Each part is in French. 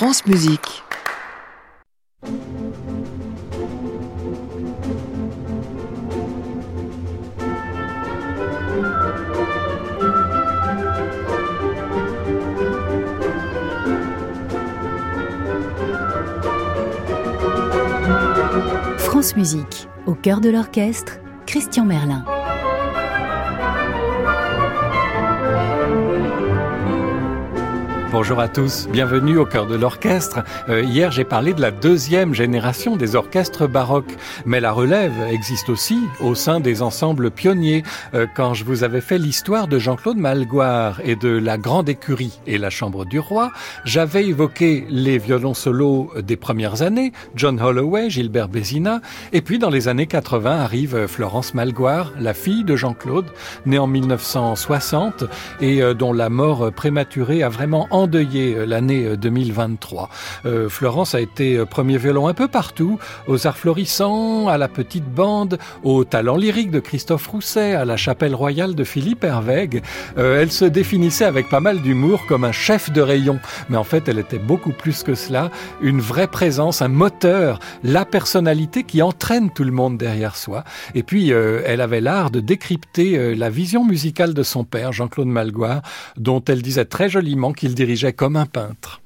France Musique. France Musique, au cœur de l'orchestre, Christian Merlin. Bonjour à tous, bienvenue au cœur de l'orchestre. Euh, hier j'ai parlé de la deuxième génération des orchestres baroques, mais la relève existe aussi au sein des ensembles pionniers. Euh, quand je vous avais fait l'histoire de Jean-Claude Malgoire et de la Grande Écurie et la Chambre du Roi, j'avais évoqué les violons solos des premières années, John Holloway, Gilbert Bézina, et puis dans les années 80 arrive Florence Malgoire, la fille de Jean-Claude, née en 1960 et euh, dont la mort prématurée a vraiment endeuillé euh, l'année 2023. Euh, euh, Florence a été premier violon un peu partout, aux arts florissants, à la petite bande, au talent lyrique de Christophe Rousset, à la chapelle royale de Philippe Hervègue. elle se définissait avec pas mal d'humour comme un chef de rayon, mais en fait elle était beaucoup plus que cela, une vraie présence, un moteur, la personnalité qui entraîne tout le monde derrière soi. Et puis elle avait l'art de décrypter la vision musicale de son père, Jean-Claude Malgoire, dont elle disait très joliment qu'il dirigeait dirigeait comme un peintre.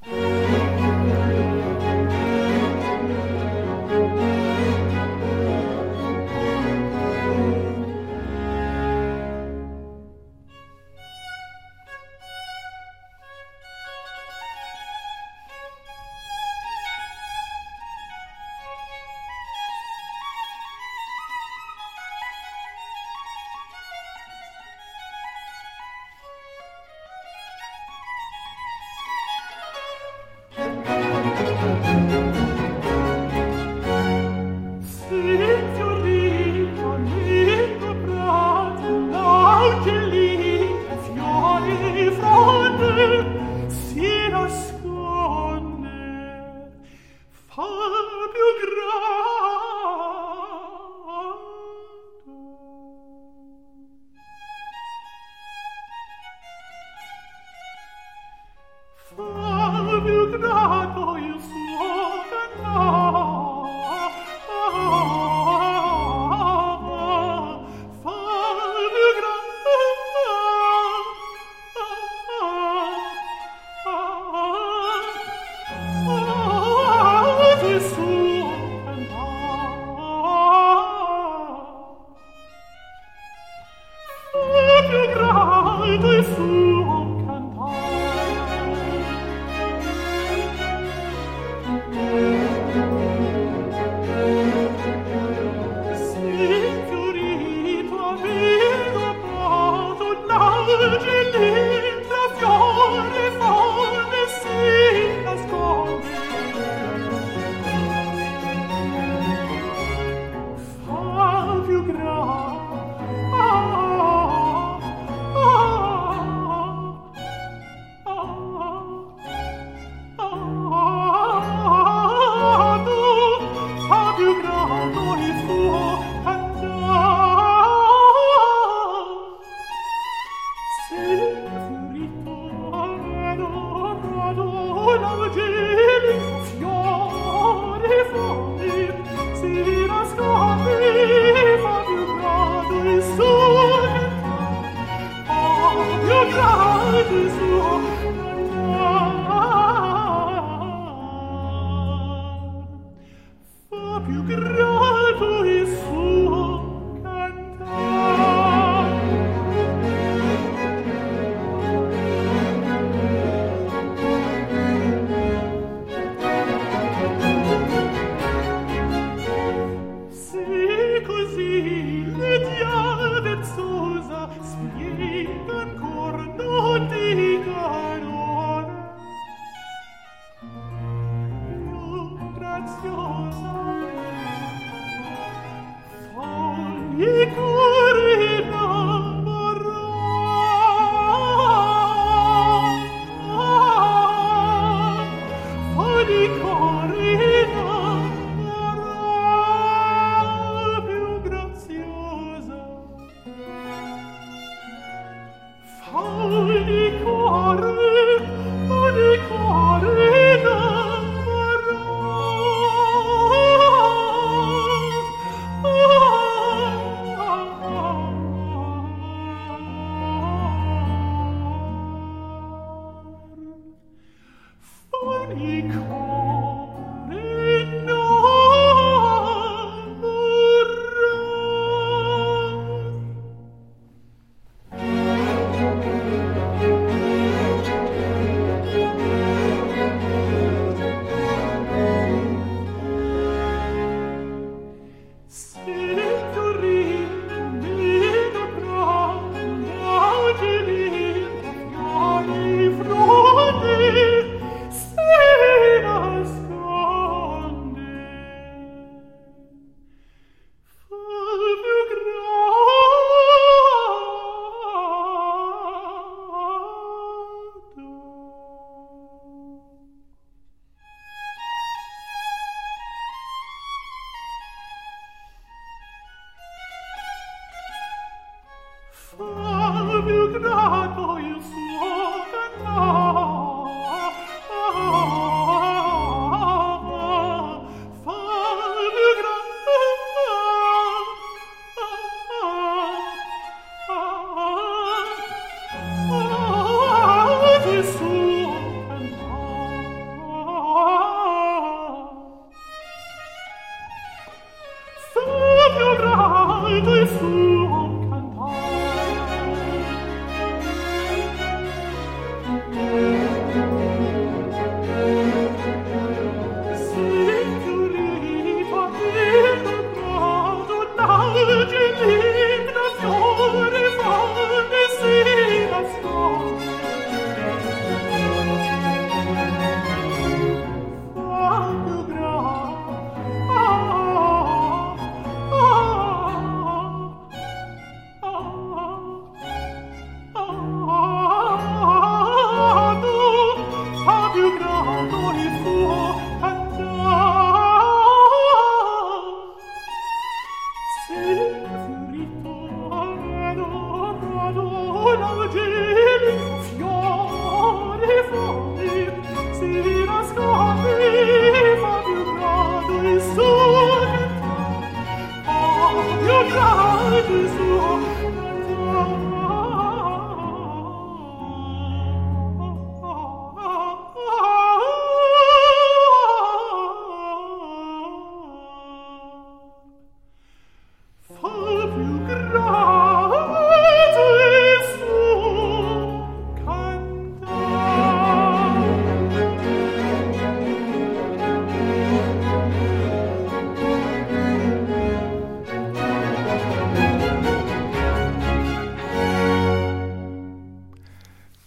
far.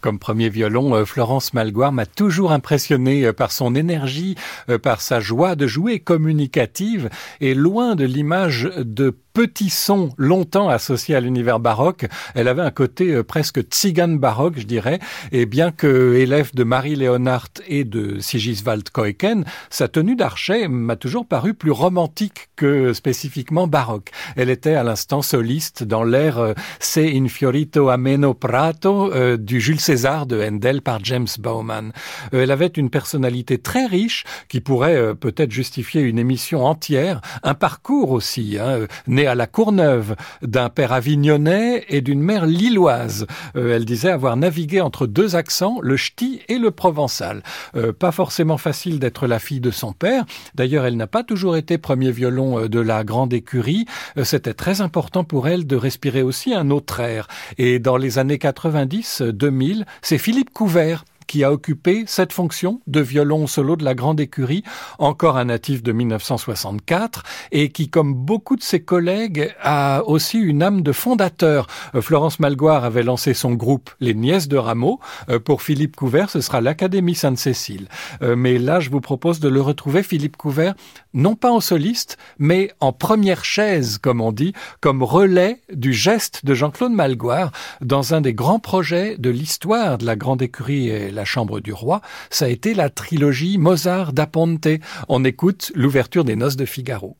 Comme premier violon, euh, Florence Malgoire m'a toujours impressionné euh, par son énergie, euh, par sa joie de jouer communicative. Et loin de l'image de petit son longtemps associé à l'univers baroque. Elle avait un côté euh, presque tzigane baroque, je dirais. Et bien que élève de Marie Leonhardt et de Sigiswald Koeken, sa tenue d'archet m'a toujours paru plus romantique que spécifiquement baroque. Elle était à l'instant soliste dans l'air euh, Se infiorito ameno prato euh, du Jules César de Handel par James Bowman. elle avait une personnalité très riche qui pourrait peut-être justifier une émission entière, un parcours aussi, hein, à la Courneuve d'un père avignonnais et d'une mère lilloise. Euh, elle disait avoir navigué entre deux accents, le ch'ti et le provençal. Euh, pas forcément facile d'être la fille de son père. D'ailleurs, elle n'a pas toujours été premier violon euh, de la grande écurie. C'était très important pour elle de respirer aussi un autre air. Et dans les années 90-2000, c'est Philippe Couvert qui a occupé cette fonction de violon solo de la grande écurie, encore un natif de 1964, et qui, comme beaucoup de ses collègues, a aussi une âme de fondateur. Euh, Florence Malgoire avait lancé son groupe Les Nièces de Rameau. Euh, pour Philippe Couvert, ce sera l'Académie Sainte-Cécile. Euh, mais là, je vous propose de le retrouver, Philippe Couvert, non pas en soliste, mais en première chaise, comme on dit, comme relais du geste de Jean-Claude Malgoire dans un des grands projets de l'histoire de la grande écurie et la chambre du roi, ça a été la trilogie Mozart da Ponte. On écoute l'ouverture des noces de Figaro.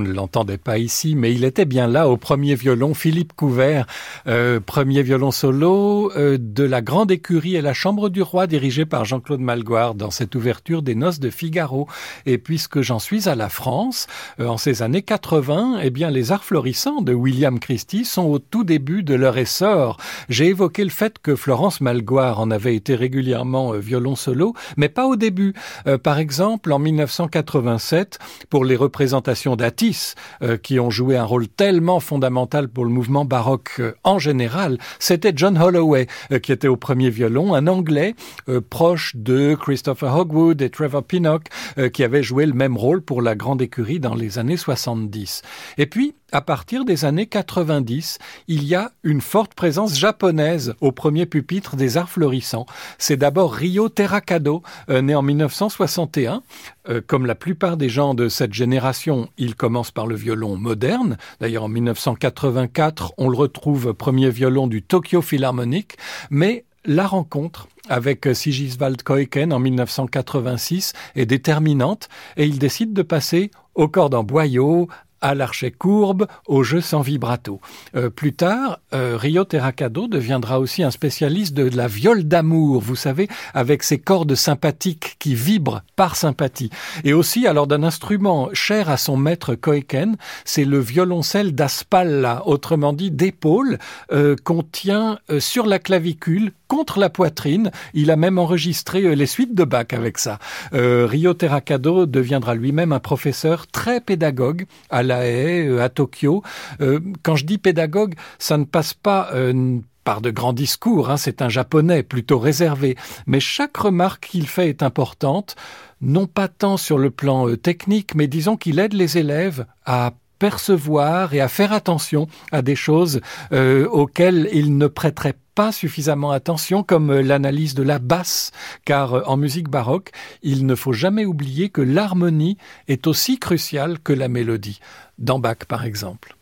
L'entendait pas ici, mais il était bien là au premier violon, Philippe Couvert, euh, premier violon solo euh, de la Grande Écurie et la Chambre du Roi, dirigée par Jean-Claude Malgoire dans cette ouverture des Noces de Figaro. Et puisque j'en suis à la France, euh, en ces années 80, eh bien les arts florissants de William Christie sont au tout début de leur essor. J'ai évoqué le fait que Florence Malgoire en avait été régulièrement violon solo, mais pas au début. par exemple, en 1987, pour les représentations d'Atis, qui ont joué un rôle tellement fondamental pour le mouvement baroque en général, c'était John Holloway euh, qui était au premier violon, un Anglais euh, proche de Christopher Hogwood et Trevor Pinnock euh, qui avait joué le même rôle pour la grande écurie dans les années 70. Et puis, à partir des années 90, il y a une forte présence japonaise au premier pupitre des arts florissants. C'est d'abord Ryo Terakado, né en 1961. comme la plupart des gens de cette génération, il commence par le violon moderne. D'ailleurs, en 1984, on le retrouve premier violon du Tokyo Philharmonic, mais la rencontre avec Sigiswald Koiken en 1986 est déterminante et il décide de passer au cordes en boyau, à l'archet courbe, au jeu sans vibrato. Euh, plus tard, euh, Rio Terracado deviendra aussi un spécialiste de la viole d'amour, vous savez, avec ses cordes sympathiques qui vibrent par sympathie. Et aussi, alors d'un instrument cher à son maître Koiken, c'est le violoncelle d'Aspalla, autrement dit d'épaule, euh, qu'on tient euh, sur la clavicule contre la poitrine. Il a même enregistré euh, les suites de Bach avec ça. Euh, Rio Terracado deviendra lui-même un professeur très pédagogue à La Euh, à Tokyo. quand je dis pédagogue, ça ne passe pas par de grands discours, hein, c'est un japonais plutôt réservé, mais chaque remarque qu'il fait est importante, non pas tant sur le plan technique, mais disons qu'il aide les élèves à percevoir et à faire attention à des choses auxquelles ils ne prêteraient pas suffisamment attention comme euh, l'analyse de la basse, car euh, en musique baroque, il ne faut jamais oublier que l'harmonie est aussi cruciale que la mélodie, dans Bach par exemple.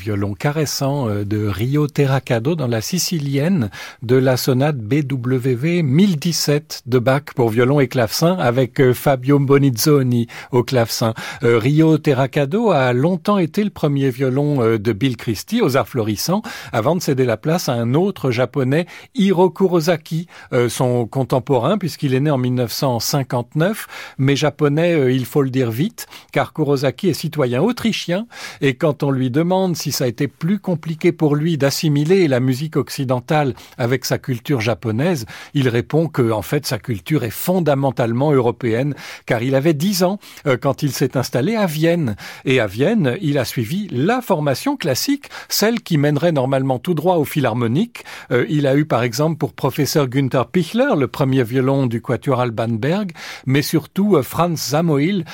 Violon caressant euh, de Rio Terracado dans la sicilienne de la sonate BWV 1017 de Bach pour violon et clavecin avec euh, Fabio Bonizzoni au clavecin. Euh, Rio Terracado a longtemps été le premier violon de Bill Christie aux arts florissants avant de céder la place à un autre japonais, Hiro Kurosaki, son contemporain puisqu'il est né en 1959, mais japonais, il faut le dire vite, car Kurosaki est citoyen autrichien et quand on lui demande si ça a été plus compliqué pour lui d'assimiler la musique occidentale avec sa culture japonaise, il répond que en fait sa culture est fondamentalement européenne, car il avait dix ans euh, quand il s'est installé à Vienne. Et à Vienne, il a suivi la formation classique, celle qui mènerait normalement tout droit au philharmonique. Euh, il a eu par exemple pour professeur Günther Pichler, le premier violon du quatuor Alban Berg, mais surtout euh, Franz Samoil,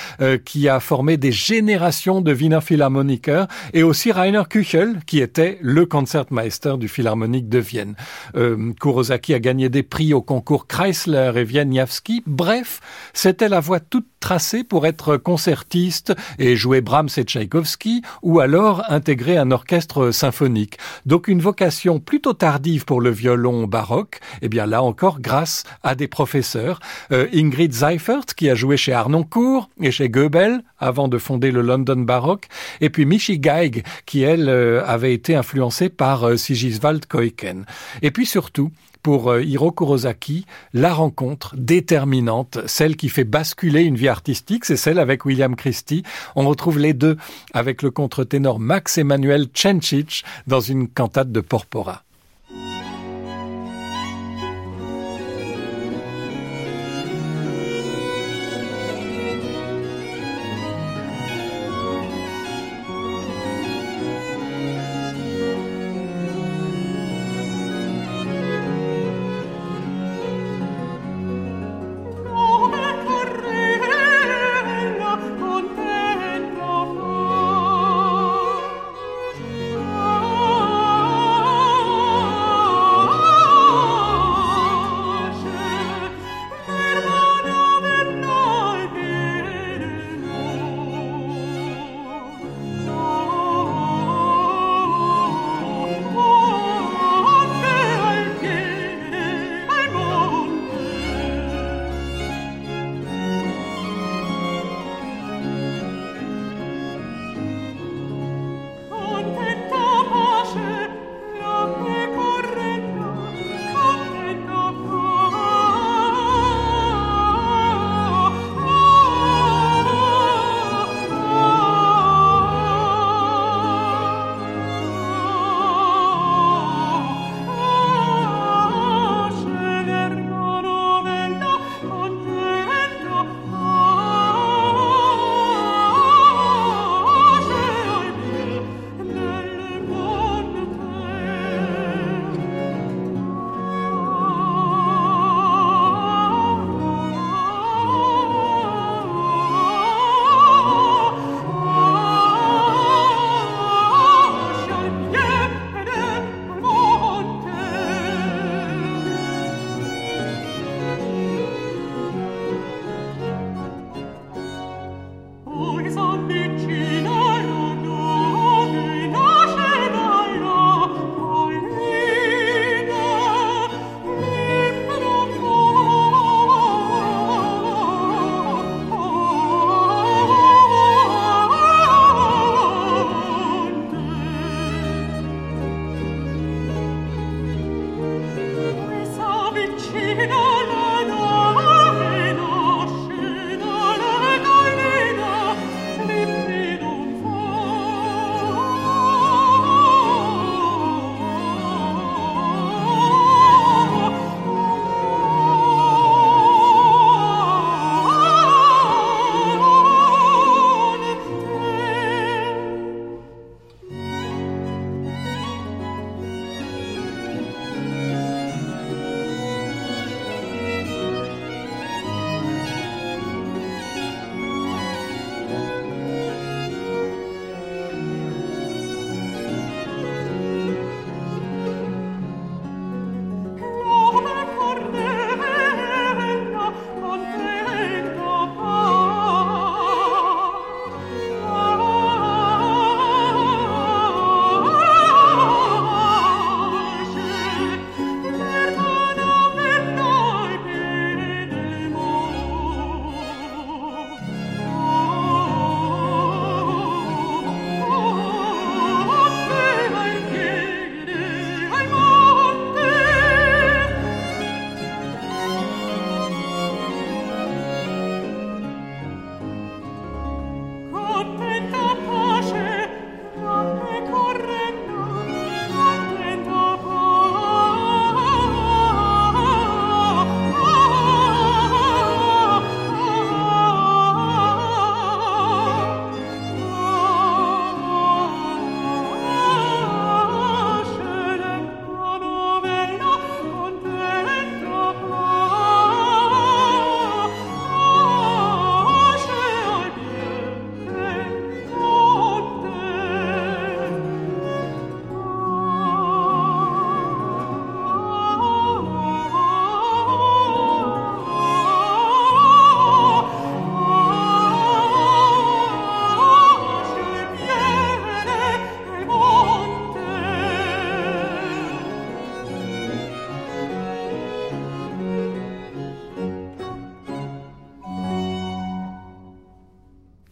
qui a formé des générations de Wiener Philharmoniker, et aussi Rainer Küchel, qui était le concertmeister du Philharmonique de Vienne. Euh, Kurosaki a gagné des prix au concours Chrysler et Wieniawski. Bref, c'était la voie toute tracée pour être concertiste et jouer Brahms et Tchaïkovski, ou alors intégrer un orchestre symphonique. Donc une vocation plutôt tardive pour le violon baroque, et eh bien là encore grâce à des professeurs. Euh, Ingrid Seifert, qui a joué chez Arnoncourt et chez Goebel avant de fonder le London Baroque, et puis Michi Geig, qui elle euh, avait été influencée par euh, Sigiswald Koiken. Et puis surtout, pour euh, Hiro Kurosaki, la rencontre déterminante, celle qui fait basculer une vie artistique, c'est celle avec William Christie. On retrouve les deux avec le contre-ténor Max Emmanuel Cencic dans une cantate de Porpora.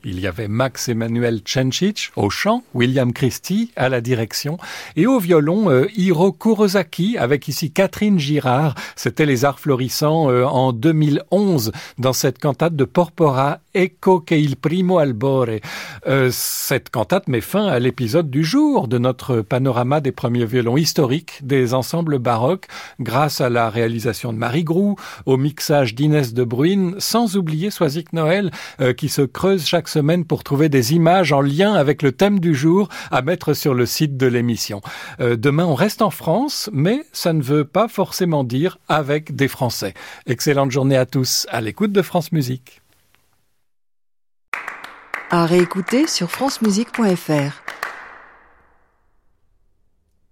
Y avait Max Emmanuel Cencic au chant, William Christie à la direction et au violon euh, Hiro Kurosaki avec ici Catherine Girard. C'était les arts florissants euh, en 2011 dans cette cantate de Porpora Ecco che il primo albore. Euh, cette cantate met fin à l'épisode du jour de notre panorama des premiers violons historiques des ensembles baroques grâce à la réalisation de Marie Groux, au mixage d'Inès de Bruyne, sans oublier Soisic Noël qui se creuse chaque pour trouver des images en lien avec le thème du jour à mettre sur le site de l'émission. Euh, demain, on reste en France, mais ça ne veut pas forcément dire avec des Français. Excellente journée à tous à l'écoute de France Musique. À réécouter sur francemusique.fr.